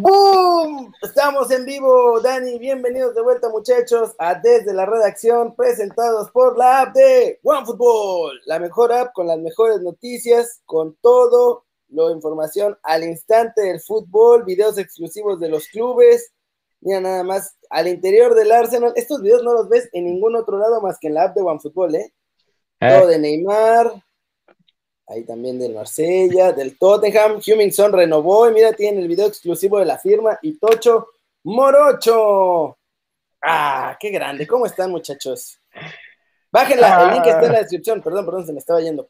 ¡Boom! Estamos en vivo, Dani. Bienvenidos de vuelta, muchachos, a Desde la Redacción, presentados por la app de OneFootball, la mejor app con las mejores noticias, con todo lo información al instante del fútbol, videos exclusivos de los clubes. Mira, nada más al interior del Arsenal. Estos videos no los ves en ningún otro lado más que en la app de OneFootball, ¿eh? ¿eh? Todo de Neymar, ahí también del Marsella, del Tottenham, Hummingson renovó y mira, tiene el video exclusivo de la firma y Tocho Morocho. Ah, qué grande, ¿cómo están muchachos? Bájenla, el link está en la descripción, perdón, perdón, se me estaba yendo.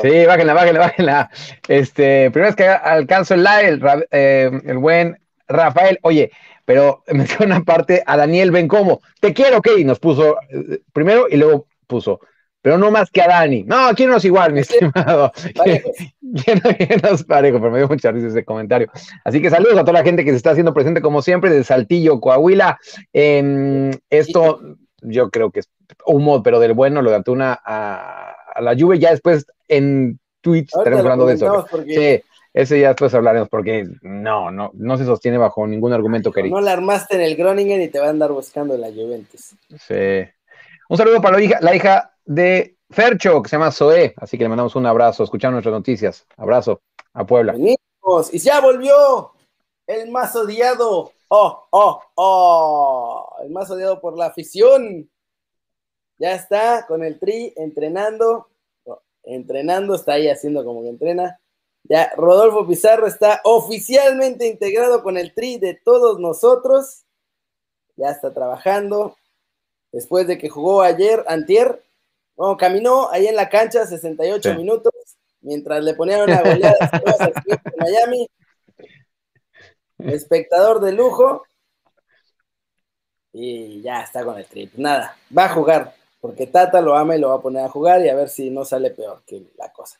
Sí, bájenla, bájenla, bájenla. Este, primero es que alcanzo el live, el, eh, el buen Rafael, oye, pero menciona aparte a Daniel Bencomo, te quiero, ok, y nos puso eh, primero y luego puso, pero no más que a Dani. No, aquí no es igual, mi estimado. ¿Quién no es parejo? Pero me dio mucha risa ese comentario. Así que saludos a toda la gente que se está haciendo presente, como siempre, de Saltillo, Coahuila. esto, yo creo que es humo, pero del bueno, lo de Antuna a, la lluvia. Ya después en Twitch estaremos hablando de eso. Sí, ese ya después hablaremos, porque no, no, no se sostiene bajo ningún argumento querido. No la armaste en el Groningen y te va a andar buscando la Juventus. Sí. Un saludo para la hija, la hija de Fercho, que se llama Zoe, así que le mandamos un abrazo, escuchando nuestras noticias. Abrazo a Puebla. Y ya volvió el más odiado. Oh, oh, oh, el más odiado por la afición. Ya está con el tri entrenando, entrenando, está ahí haciendo como que entrena. Ya Rodolfo Pizarro está oficialmente integrado con el tri de todos nosotros. Ya está trabajando. Después de que jugó ayer, antier, bueno, caminó ahí en la cancha 68 minutos mientras le ponían una goleada en Miami. Espectador de lujo. Y ya está con el trip. Nada, va a jugar, porque Tata lo ama y lo va a poner a jugar y a ver si no sale peor que la cosa.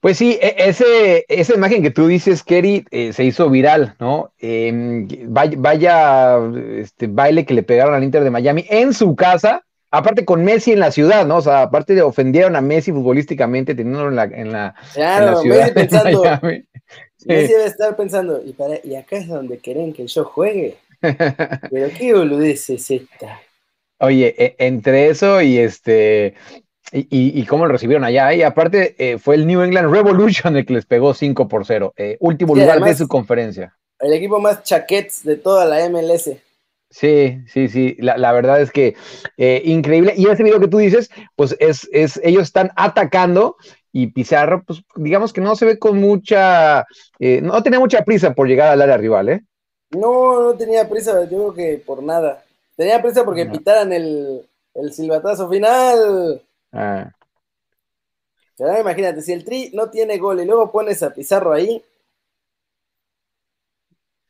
Pues sí, e, ese, esa imagen que tú dices, Kerry, eh, se hizo viral, ¿no? Em, vaya, este, baile que le pegaron al Inter de Miami en su casa, aparte con Messi en la ciudad, ¿no? O sea, aparte de ofendieron a Messi futbolísticamente teniéndolo en la, en la, claro, Messi pensando, Messi debe estar pensando, y, para, y acá es donde quieren que yo juegue. Pero qué boludez es esta. Oye, e, entre eso y este y, y, cómo lo recibieron allá. Y aparte, eh, fue el New England Revolution el que les pegó 5 por 0. Eh, último lugar de su conferencia. El equipo más chaquets de toda la MLS. Sí, sí, sí, la, verdad es que eh, increíble. Y ese video que tú dices, pues es, es, ellos están atacando y Pizarro, pues digamos que no se ve con mucha, eh, no tenía mucha prisa por llegar al área rival, ¿eh? No, no tenía prisa, yo creo que por nada. Tenía prisa porque pitaran el, el silbatazo final. Ah. imagínate, si el Tri no tiene gol y luego pones a Pizarro ahí,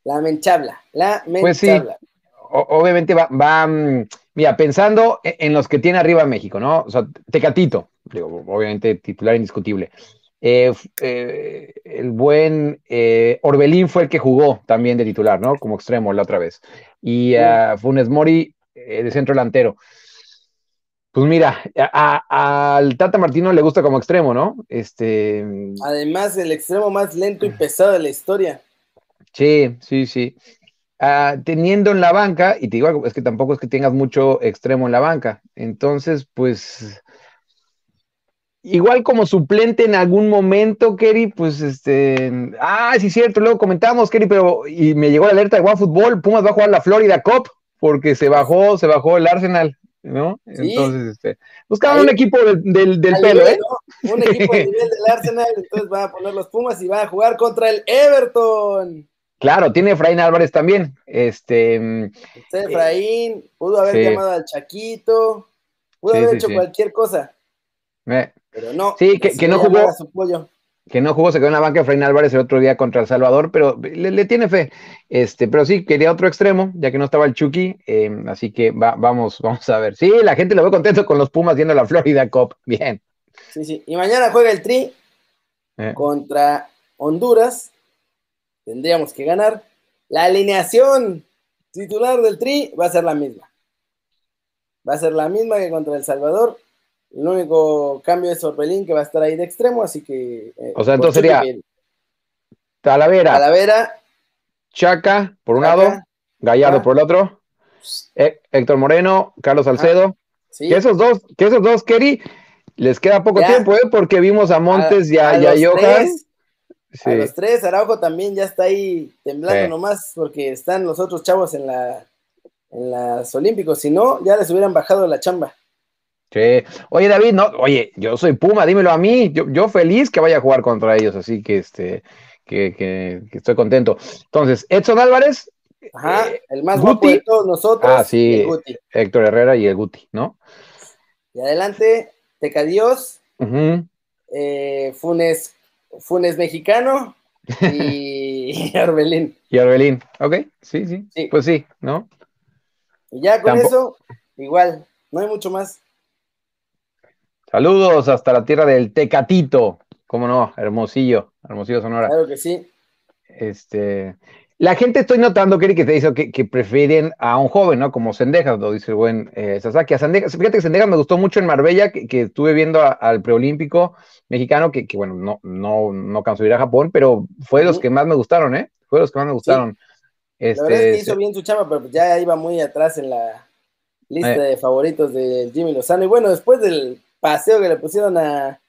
la menchabla, la Pues sí, obviamente va, mm, mira, pensando e, en los que tiene arriba México, ¿no? O sea, Tecatito, digo, obviamente titular indiscutible. Eh, eh, el buen eh, Orbelín fue el que jugó también de titular, ¿no? Como extremo la otra vez. Y uh, Funes Mori de centro delantero. Pues mira, al Tata Martino le gusta como extremo, ¿no? Este. Además, el extremo más lento y pesado de la historia. Sí, sí, sí. Ah, teniendo en la banca, y te digo es que tampoco es que tengas mucho extremo en la banca. Entonces, pues, igual como suplente en algún momento, Kerry, pues, este, ah, sí, cierto, luego comentamos, Kerry, pero, y me llegó la alerta de Fútbol, Pumas va a jugar la Florida Cup, porque se bajó, se bajó el Arsenal, ¿no? Entonces, este, buscaban un equipo del, del, pelo, ¿eh? Un equipo del nivel del Arsenal, entonces van a poner los Pumas y van a jugar contra el Everton. Claro, tiene Efraín Álvarez también. Este, Usted, Efraín, pudo haber llamado al Chaquito, pudo haber hecho cualquier cosa. pero no. Sí, que, no jugó. Que no jugó, se quedó en la banca Efraín Álvarez el otro día contra El Salvador, pero le, tiene fe. Este, pero sí, quería otro extremo, ya que no estaba el Chucky. Em, así que vamos, vamos a ver. Sí, la gente lo ve contento con los Pumas viendo la Florida Cup. Bien. Sí, sí. Y mañana juega el Tri eh. contra Honduras tendríamos que ganar. La alineación titular del Tri va a ser la misma. Va a ser la misma que contra El Salvador. El único cambio es Orbelín que va a estar ahí de extremo, así que. Eh, o sea, entonces sería Talavera. Talavera, Chaca por un lado, Gallardo por el otro, Héctor Moreno, Carlos Salcedo. Que esos dos, que esos dos, Kerry, les queda poco tiempo, ¿eh? Porque vimos a Montes y a, a, A los tres, Araujo también ya está ahí temblando nomás porque están los otros chavos en la en las Olímpicos, si no, ya les hubieran bajado la chamba. Sí. Oye, David, no, oye, yo soy Puma, dímelo a mí, yo, yo feliz que vaya a jugar contra ellos, así que este, que, que, estoy contento. Entonces, Edson Álvarez. Ajá, eh, el más Guti. de todos nosotros. Ah, sí, Héctor Herrera y el Guti, ¿no? Y adelante, Tecadios, eh, Funes, Funes mexicano y Arbelín. Y Arbelín, ok, sí, sí, sí, pues sí, ¿no? Y ya con eso, igual, no hay mucho más. Saludos hasta la tierra del Tecatito. ¿Cómo no? Hermosillo, Hermosillo Sonora. Claro que sí. Este, la gente estoy notando, Keri, que te dice que, prefieren a un joven, ¿no? Como Sendejas, lo dice el buen eh, Sasaki. A Sendejas, fíjate que Sendejas me gustó mucho en Marbella, que, estuve viendo al preolímpico mexicano, que, bueno, no, no, no cansó ir a Japón, pero fue de los que más me gustaron, ¿eh? Fue de los que más me gustaron. Este, la verdad es que hizo bien su chama, pero ya iba muy atrás en la lista eh. de favoritos de Jimmy Lozano. Y bueno, después del paseo que le pusieron a,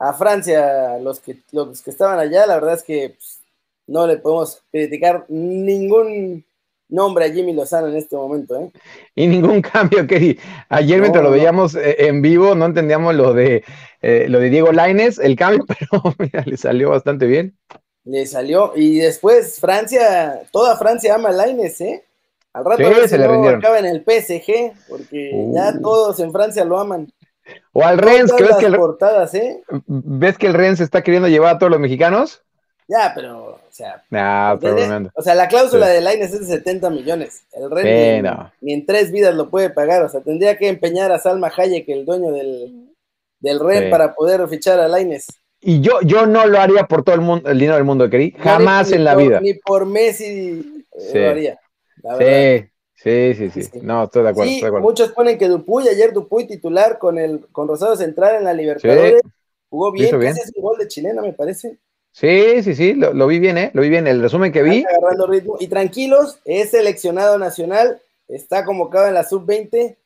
a Francia, los que, los que estaban allá, la verdad es que pues, no le podemos criticar ningún nombre a Jimmy Lozano en este momento. ¿eh? Y ningún cambio, que ayer mientras lo veíamos eh, en vivo no entendíamos lo de, lo de Diego Laines, el cambio, pero mira, le salió bastante bien le salió. Y después Francia, toda Francia ama a Laines, ¿eh? Al rato se le no acaba en el PSG, porque ya uh. todos en Francia lo aman. O al Rennes, que ves que el, portadas, ¿eh? ¿Ves que el Rennes está queriendo llevar a todos los mexicanos? Ya, pero, o sea, o sea, la cláusula de Laines es de 70 millones. El Rennes ni, en tres vidas lo puede pagar. O sea, tendría que empeñar a Salma Hayek, el dueño del, del para poder fichar a Laines. Y yo, yo no lo haría por todo el mundo, el dinero del mundo, querido. Jamás en la vida. Ni por Messi eh, lo haría. sí, sí, sí, sí, No, estoy de acuerdo, estoy de acuerdo. Muchos ponen que Dupuy, ayer Dupuy titular con el con Rosado Central en la Libertadores. Jugó bien, bien. Casi es un gol de chilena, me parece. Sí, sí, sí, lo, vi bien, ¿eh? Lo vi bien. El resumen que vi. agarrando ritmo. Y tranquilos, es seleccionado nacional, está convocado en la sub-20,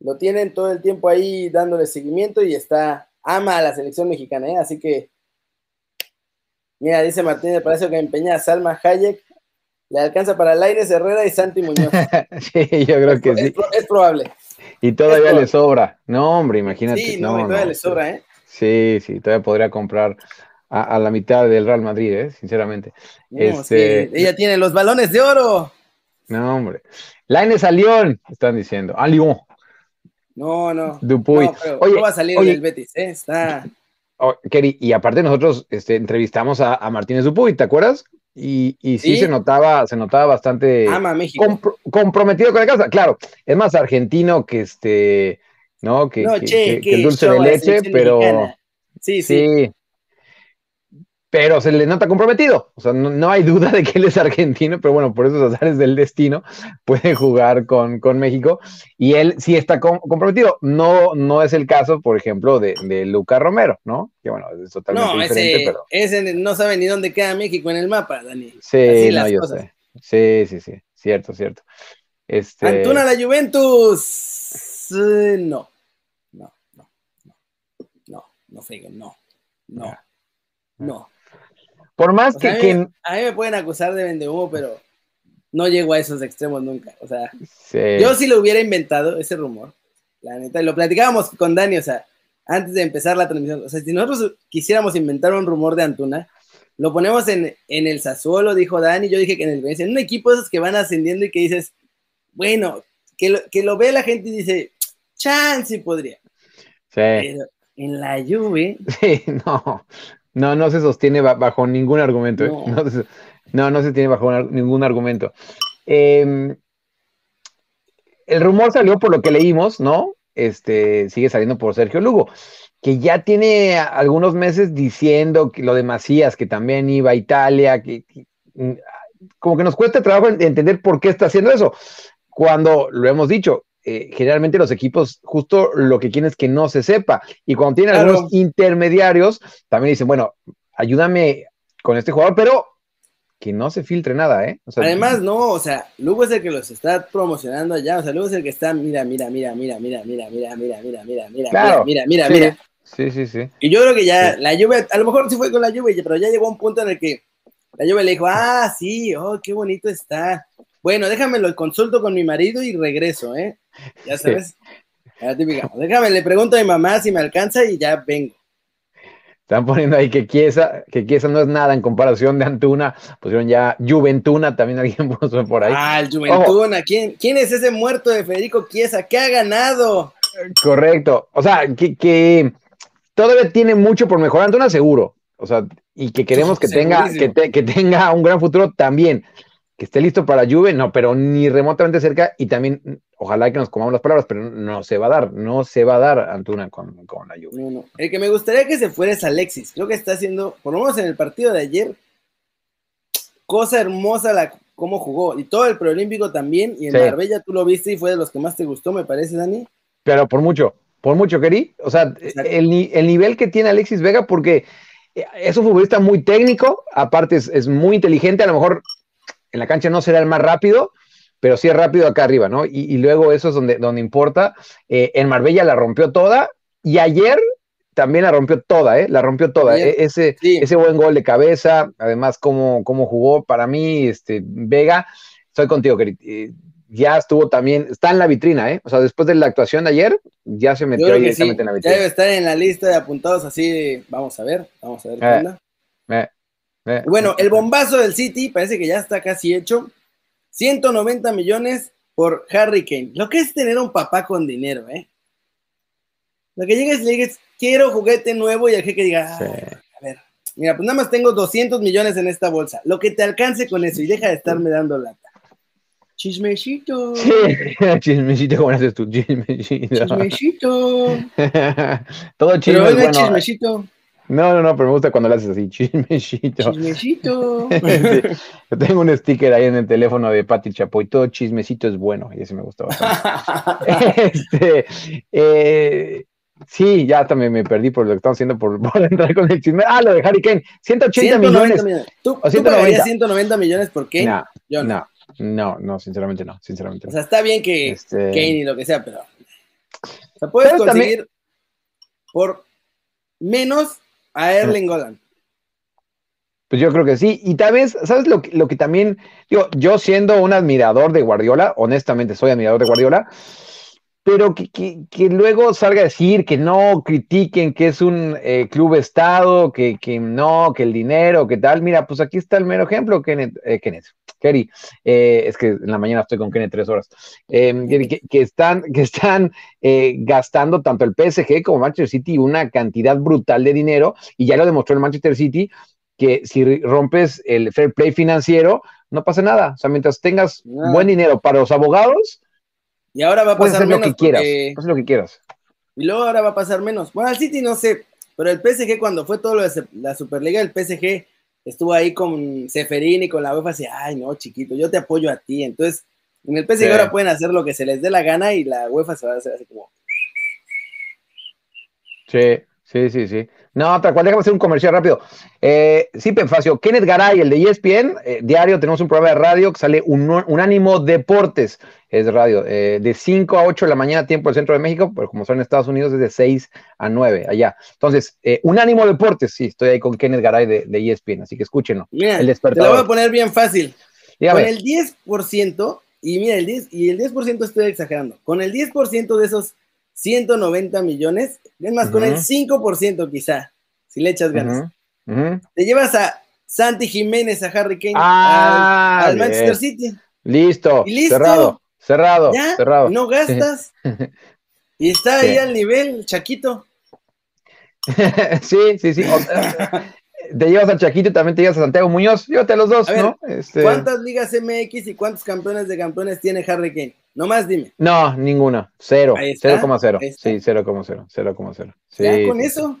lo tienen todo el tiempo ahí dándole seguimiento y está ama a la selección mexicana, ¿eh? Así que, mira, dice Martínez parece que empeña a Salma Hayek, le alcanza para Laines Herrera y Santi Muñoz. sí, yo creo que sí. Es, probable. Y todavía le sobra. No, hombre, imagínate. Sí, no, todavía le sobra, ¿eh? Sí, sí, todavía podría comprar a, la mitad del Real Madrid, ¿eh? Sinceramente. este... ella tiene los balones de oro. No, hombre. Laines a León, están diciendo. A Lyon. No, no. Dupuy. No, oye, va a salir del Betis, ¿eh? Está. Oh, y aparte nosotros este, entrevistamos a, a, Martínez Dupuy, ¿te acuerdas? Y, y sí, se notaba, se notaba bastante comprometido con la casa. Claro, es más argentino que este, ¿no? Que, que, el dulce de leche, pero. Sí, sí, sí pero se le nota comprometido. O sea, no, no, hay duda de que él es argentino, pero bueno, por esos azares del destino puede jugar con, con México y él sí está comprometido. No, no es el caso, por ejemplo, de, de Luca Romero, ¿no? Que bueno, es totalmente no, diferente, ese, pero... ese no sabe ni dónde queda México en el mapa, Dani. Sí, no, yo sé. Sí, sí, sí, cierto, cierto. Este... Antuna la Juventus. Eh, no, no, no, no, no, no. no. no. Por más que, a mí, me pueden acusar de vendehumo, pero no llego a esos extremos nunca. O sea, yo sí lo hubiera inventado, ese rumor, la neta, y lo platicábamos con Dani, o sea, antes de empezar la transmisión. O sea, si nosotros quisiéramos inventar un rumor de Antuna, lo ponemos en, el Sassuolo, dijo Dani, yo dije que en el Valencia, en un equipo de esos que van ascendiendo y que dices, bueno, que lo, que lo ve la gente y dice, chance podría. Sí. Pero en la Juve. Sí, no. No, no se sostiene bajo ningún argumento. ¿eh? No. no, se, tiene bajo ningún argumento. Em, el rumor salió por lo que leímos, ¿no? Este, sigue saliendo por Sergio Lugo, que ya tiene algunos meses diciendo que lo de Macías, que también iba a Italia, que, mm, como que nos cuesta trabajo entender por qué está haciendo eso. Cuando lo hemos dicho, eh, generalmente los equipos justo lo que quieren es que no se sepa. Y cuando tienen algunos intermediarios, también dicen, bueno, ayúdame con este jugador, pero que no se filtre nada, ¿eh? Además, no, o sea, Lugo es el que los está promocionando allá, o sea, Lugo es el que está, mira, mira, mira, mira, mira, mira, mira, mira, mira, mira, mira, mira, mira, mira, mira. Sí, sí, sí. Y yo creo que ya la lluvia, a lo mejor sí fue con la lluvia, pero ya llegó un punto en el que la lluvia le dijo, ah, sí, oh, qué bonito está. Bueno, déjame lo consulto con mi marido y regreso, ¿eh? Ya sabes. La típica. Déjame, le pregunto a mi mamá si me alcanza y ya vengo. Están poniendo ahí que Chiesa, que Chiesa no es nada en comparación de Antuna. Pusieron ya Juventuna, también alguien puso por ahí. Ah, el Juventuna. ¿Quién, ¿Quién es ese muerto de Federico Chiesa? ¿Qué ha ganado? Correcto. O sea, que, todavía tiene mucho por mejorar. Antuna seguro. O sea, y que queremos que tenga, que, que tenga un gran futuro también que esté listo para Juve, no, pero ni remotamente cerca y también ojalá que nos comamos las palabras, pero no se va a dar, no se va a dar Antuna con, con la Juve. El que me gustaría que se fuera es Alexis, creo que está haciendo, por lo menos en el partido de ayer, cosa hermosa la cómo jugó. Y todo el preolímpico también y en Marbella tú lo viste y fue de los que más te gustó, me parece, Dani. Pero por mucho, por mucho, Keri, o sea, el, el nivel que tiene Alexis Vega porque es un futbolista muy técnico, aparte es, es, muy inteligente, a lo mejor en la cancha no será el más rápido, pero sí es rápido acá arriba, ¿no? Y, luego eso es donde, donde importa. Eh, en Marbella la rompió toda y ayer también la rompió toda, ¿eh? La rompió toda. E, ese, ese buen gol de cabeza, además, cómo, cómo jugó para mí, este, Vega, estoy contigo, querido. Eh, ya estuvo también, está en la vitrina, ¿eh? O sea, después de la actuación de ayer, ya se metió directamente en la vitrina. Ya debe estar en la lista de apuntados así, vamos a ver, vamos a ver qué onda. Eh, eh, bueno, el bombazo del City parece que ya está casi hecho. 190 millones por Harry Kane. Lo que es tener un papá con dinero, ¿eh? Lo que llegues y le digas, quiero juguete nuevo y el jeque diga, a ver, mira, pues nada más tengo 200 millones en esta bolsa. Lo que te alcance con eso y deja de estarme dando lata. Chismecito. Sí, chismecito, ¿cómo haces tú? Chismecito. Chismecito. Todo chisme. Pero bueno, chismecito. No, no, no, pero me gusta cuando lo haces así, chismecito. Chismecito. Yo tengo un sticker ahí en el teléfono de Pati Chapoy, todo chismecito es bueno, y ese me gusta bastante. este, eh, sí, ya también me perdí por lo que estamos haciendo por, entrar con el chisme. Ah, lo de Harry Kane, 180 millones. millones. ¿Tú, o 190. 190 millones por Kane? No, Yo no. no. No, sinceramente no, sinceramente O sea, está bien que este... Kane y lo que sea, pero... O sea, puedes conseguir por menos a Erling Holland. Pues yo creo que sí. Y tal vez, ¿sabes lo que, lo que también, digo, yo siendo un admirador de Guardiola, honestamente soy admirador de Guardiola, pero que, que, luego salga a decir que no critiquen que es un eh, club estado, que, que, no, que el dinero, que tal. Mira, pues aquí está el mero ejemplo, Kenneth, eh, Kenneth Kerry, eh, es que en la mañana estoy con Kenneth tres horas, em, que, están, que están gastando tanto el PSG como Manchester City una cantidad brutal de dinero, y ya lo demostró el Manchester City, que si rompes el fair play financiero, no pasa nada. O sea, mientras tengas buen dinero para los abogados, y ahora va a pasar menos. Lo que quieras, haz lo que quieras. Y luego ahora va a pasar menos. Bueno, al City no sé, pero el PSG cuando fue todo lo de la Superliga, el PSG estuvo ahí con Seferín y con la UEFA así, ay no, chiquito, yo te apoyo a ti. Entonces, en el PSG ahora pueden hacer lo que se les dé la gana y la UEFA se va a hacer así como... Sí, sí, sí, sí. No, tal cual, déjame hacer un comercial rápido. Eh, sí, Penfacio, Kenneth Garay, el de ESPN, eh, diario, tenemos un programa de radio que sale un, Unánimo Deportes, es radio, eh, de 5 a 8 de la mañana, tiempo del centro de México, pero como son en Estados Unidos, es de 6 a 9, allá. Entonces, eh, Unánimo Deportes, sí, estoy ahí con Kenneth Garay de, de ESPN, así que escúchenlo. Mira, el Te lo voy a poner bien fácil. Con el 10%, y mira, el 10, y el 10% estoy exagerando, con el 10% de esos 190 millones, es más, con el 5% quizá, si le echas ganas. Te llevas a Santi Jiménez, a Harry Kane, ah, al, Manchester City. Listo, cerrado, cerrado, cerrado. No gastas. y está ahí al nivel, Chaquito. sí, sí, sí. te llevas a Chaquito y también te llevas a Santiago Muñoz, llévate a los dos, ¿no? Este... ¿Cuántas ligas MX y cuántos campeones de campeones tiene Harry Kane? Nomás dime. No, ninguna. Cero. 0,0. Sí, 0,0. 0,0. Sí, ¿Ya con eso?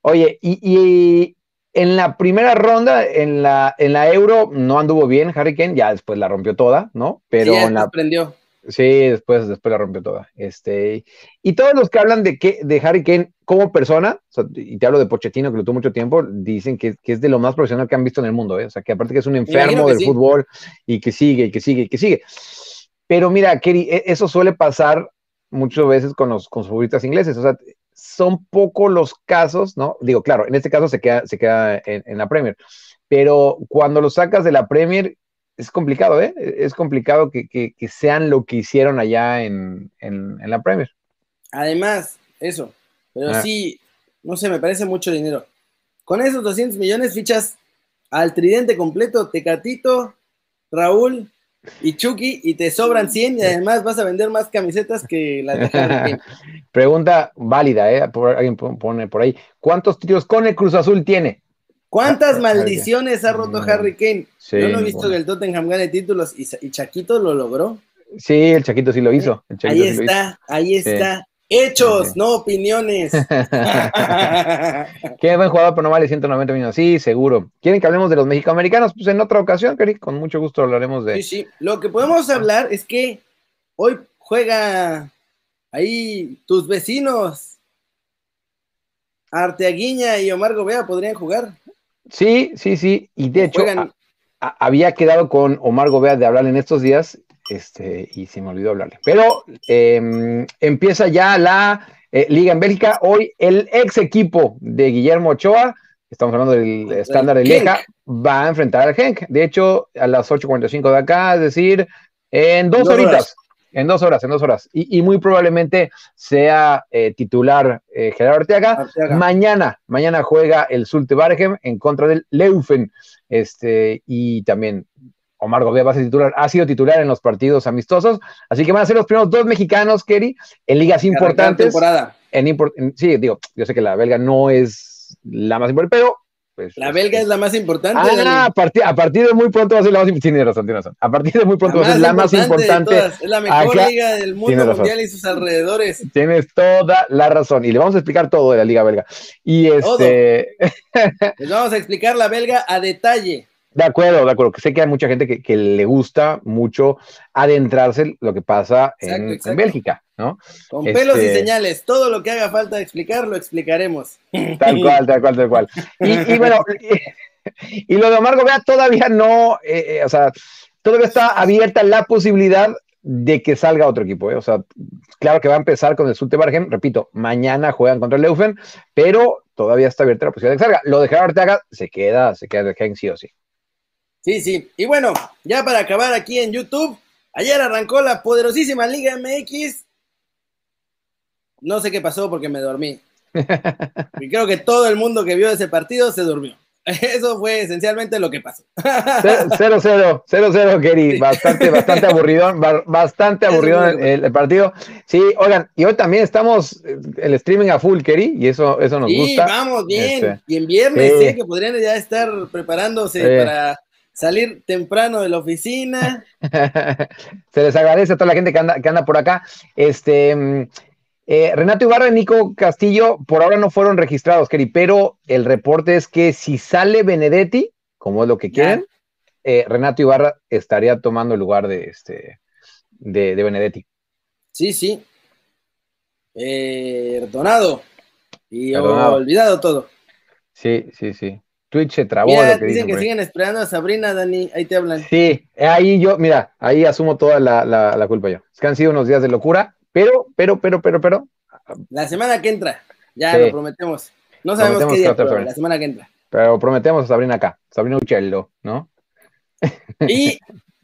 Oye, y, en la primera ronda, en la, en la Euro, no anduvo bien Harry Kane, ya después la rompió toda, ¿no? Pero sí, en la, aprendió. Sí, después, después la rompió toda. Este, y todos los que hablan de, que, de Harry Kane como persona, y te hablo de Pochettino, que lo tuvo mucho tiempo, dicen que, es de lo más profesional que han visto en el mundo, ¿eh? o sea, que aparte que es un enfermo del fútbol y que sigue, y que sigue, y que sigue. Pero mira, Kerry, e, eso suele pasar muchas veces con los, con futbolistas ingleses, o sea, son pocos los casos, ¿no? Digo, claro, en este caso se queda, se queda en la Premier, pero cuando lo sacas de la Premier es complicado, ¿eh? Es complicado que, sean lo que hicieron allá en, la Premier. Además, eso. Pero ah. sí, no sé, me parece mucho dinero. Con esos 200 millones fichas al tridente completo, Tecatito, Raúl y Chucky, y te sobran 100 y además vas a vender más camisetas que las de Pregunta válida, ¿eh? alguien pone por ahí. ¿Cuántos tíos con el Cruz Azul tiene? ¿Cuántas maldiciones ha roto Harry Kane? Yo no he visto que el Tottenham gane títulos y, Chaquito lo logró. Sí, el Chaquito sí lo hizo. ahí está, ahí está. Hechos, no opiniones. Qué buen jugador, pero no vale 190 millones. Sí, seguro. ¿Quieren que hablemos de los mexicoamericanos? Pues en otra ocasión, Cari, con mucho gusto hablaremos de. Sí, sí. Lo que podemos hablar es que hoy juega ahí tus vecinos. Arteaguiña y Omar Gobea podrían jugar. Sí, sí, sí. Y de hecho, había quedado con Omar Gobea de hablar en estos días, este, y se me olvidó hablarle. Pero em, empieza ya la eh, Liga en Bélgica. Hoy el ex equipo de Guillermo Ochoa, estamos hablando del estándar de Lieja, va a enfrentar al Genk. De hecho, a las 8.45 de acá, es decir, en dos, horitas. En dos horas, en dos horas. Y, muy probablemente sea eh, titular eh, Gerardo Arteaga. Mañana, mañana juega el Sulte Bargem en contra del Leufen. Este, y también Omar Gobea va a ser titular, ha sido titular en los partidos amistosos. Así que van a ser los primeros dos mexicanos, Kerry, en ligas importantes. En, sí, digo, yo sé que la belga no es la más importante, pero pues, la belga es la más importante. Ah, a partir, a partir de muy pronto va a ser la más importante. Tiene razón, tiene razón. A partir de muy pronto va a ser la más importante. Es la mejor liga del mundo mundial y sus alrededores. Tienes toda la razón. Y le vamos a explicar todo de la liga belga. Y este. Les vamos a explicar la belga a detalle. De acuerdo, de acuerdo. Sé que hay mucha gente que, le gusta mucho adentrarse en lo que pasa en, Bélgica, ¿no? Con pelos y este señales, todo lo que haga falta explicar, lo explicaremos. Tal cual, tal cual, tal cual. Y, bueno, y, lo de Omar Gobea todavía no, eh, eh, o sea, todavía está abierta la posibilidad de que salga otro equipo. ¿eh? O sea, claro que va a empezar con el Sulte Bargen, repito, mañana juegan contra el Leufen, pero todavía está abierta la posibilidad de que salga. Lo de Gerardo Arteaga se queda, se queda de Gen sí o sí. Sí, sí. Y bueno, ya para acabar aquí en YouTube, ayer arrancó la poderosísima Liga MX. No sé qué pasó porque me dormí. y creo que todo el mundo que vio ese partido se durmió. Eso fue esencialmente lo que pasó. 0-0, 0-0, Kerry. Bastante, bastante aburrido, bastante aburrido el, partido. Sí, oigan, y hoy también estamos eh, el streaming a full, Kerry, y eso, eso nos gusta. Sí, vamos, bien. Este, y en viernes, sí. que podrían ya estar preparándose para salir temprano de la oficina. Se les agradece a toda la gente que anda, que anda por acá. Este, mm, eh, Renato Ibarra y Nico Castillo por ahora no fueron registrados, Keri, pero el reporte es que si sale Benedetti, como es lo que quieren, eh, Renato Ibarra estaría tomando el lugar de, este, de, Benedetti. Sí, sí. Eh, Y olvidado todo. Sí, sí, sí. Twitch se trabó. dicen, que siguen esperando a Sabrina, Dani, ahí te hablan. Sí, ahí yo, mira, ahí asumo toda la, culpa yo. Es que han sido unos días de locura, pero, pero, pero, pero, pero. La semana que entra, ya lo prometemos. No sabemos qué día, pero la semana que entra. Pero prometemos a Sabrina acá, Sabrina Uccello, ¿no? Y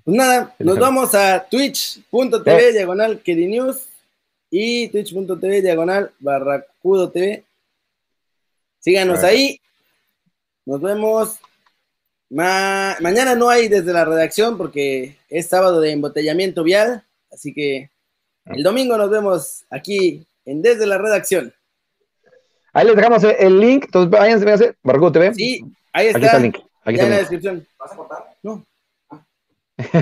pues nada, nos vamos a twitch.tv diagonal News y twitch.tv diagonal barracudo TV. Síganos ahí nos vemos. mañana no hay desde la redacción porque es sábado de embotellamiento vial, así que el domingo nos vemos aquí en Desde la Redacción. Ahí les dejamos el link, entonces váyanse, Barco TV. Sí, ahí está. Aquí está el link. Aquí está en la descripción. ¿Vas a cortar? No. que,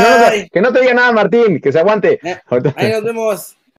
no que, no te diga nada, Martín, que se aguante. Ahí nos vemos.